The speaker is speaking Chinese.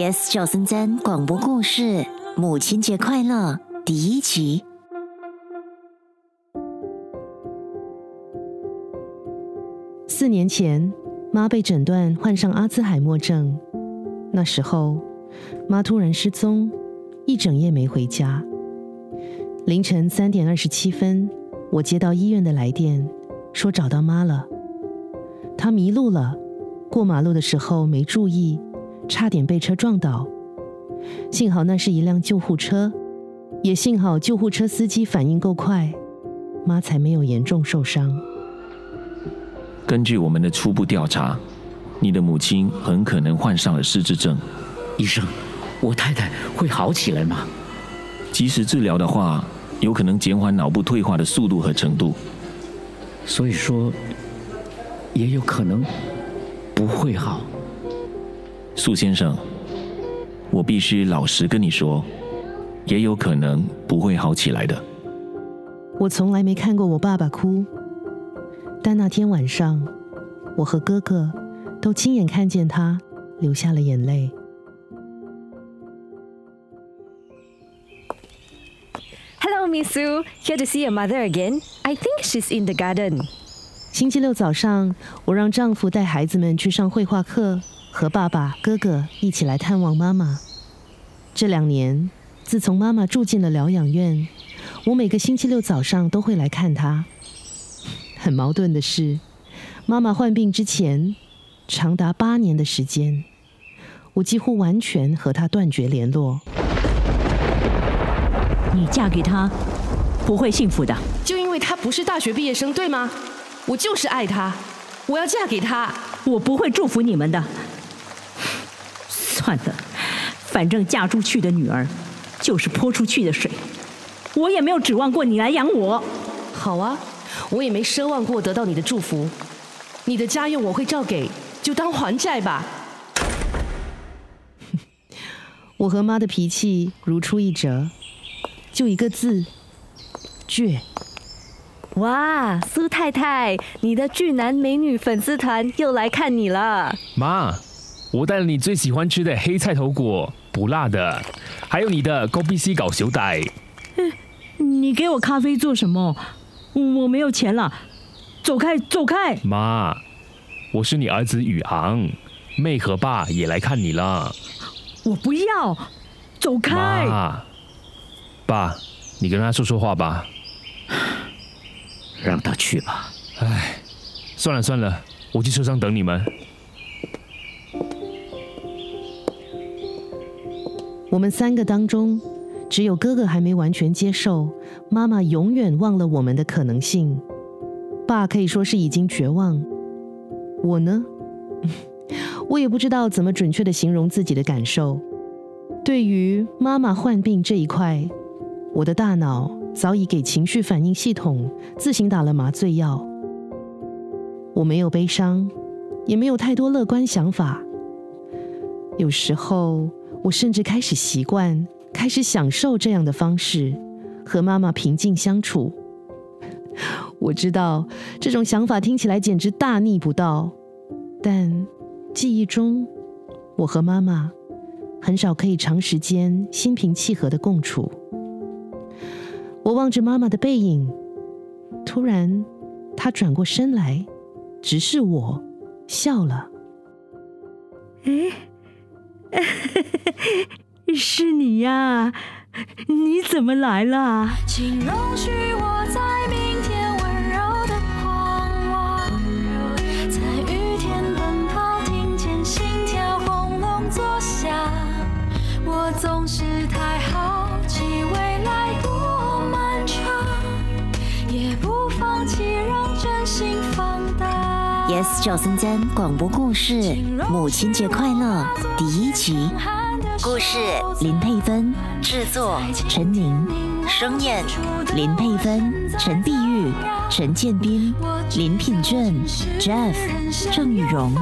Yes 九三三广播故事，母亲节快乐第一集。四年前，妈被诊断患上阿兹海默症。那时候，妈突然失踪，一整夜没回家。凌晨三点二十七分，我接到医院的来电，说找到妈了。她迷路了，过马路的时候没注意，差点被车撞倒。幸好那是一辆救护车，也幸好救护车司机反应够快，妈才没有严重受伤。根据我们的初步调查，你的母亲很可能患上了失智症。医生，我太太会好起来吗？及时治疗的话，有可能减缓脑部退化的速度和程度。所以说，也有可能不会好。苏先生，我必须老实跟你说，也有可能不会好起来的。我从来没看过我爸爸哭，但那天晚上，我和哥哥都亲眼看见他流下了眼泪。Hello, Miss Sue. Here to see your mother again. I think she's in the garden. 星期六早上，我让丈夫带孩子们去上绘画课，和爸爸、哥哥一起来探望妈妈。这两年，自从妈妈住进了疗养院，我每个星期六早上都会来看她。很矛盾的是，妈妈患病之前，长达八年的时间，我几乎完全和她断绝联络。你嫁给他不会幸福的。就因为他不是大学毕业生，对吗？我就是爱他，我要嫁给他。我不会祝福你们的。算了，反正嫁出去的女儿就是泼出去的水，我也没有指望过你来养我。好啊，我也没奢望过得到你的祝福。你的家用我会照给，就当还债吧。我和妈的脾气如出一辙，就一个字：倔。哇，苏太太，你的巨男美女粉丝团又来看你了。妈，我带了你最喜欢吃的黑菜头果，不辣的，还有你的高 B C 搞熊仔。你给我咖啡做什么？我没有钱了，走开，走开！妈，我是你儿子宇昂，妹和爸也来看你了。我不要，走开！妈，爸，你跟他说说话吧。让他去吧。哎，算了算了，我去车上等你们。我们三个当中，只有哥哥还没完全接受妈妈永远忘了我们的可能性。爸可以说是已经绝望，我呢，我也不知道怎么准确的形容自己的感受。对于妈妈患病这一块，我的大脑早已给情绪反应系统自行打了麻醉药。我没有悲伤，也没有太多乐观想法。有时候，我甚至开始习惯，开始享受这样的方式，和妈妈平静相处。我知道这种想法听起来简直大逆不道，但记忆中，我和妈妈很少可以长时间心平气和的共处。我望着妈妈的背影，突然，她转过身来，直视我，笑了。哎，是你呀？你怎么来了？请容许我在 Yes 赵森真广播故事《母亲节快乐》第一集，故事林佩芬，制作陈宁，声演林佩芬、陈碧玉、陈建斌、林品正、Jeff、郑雨荣。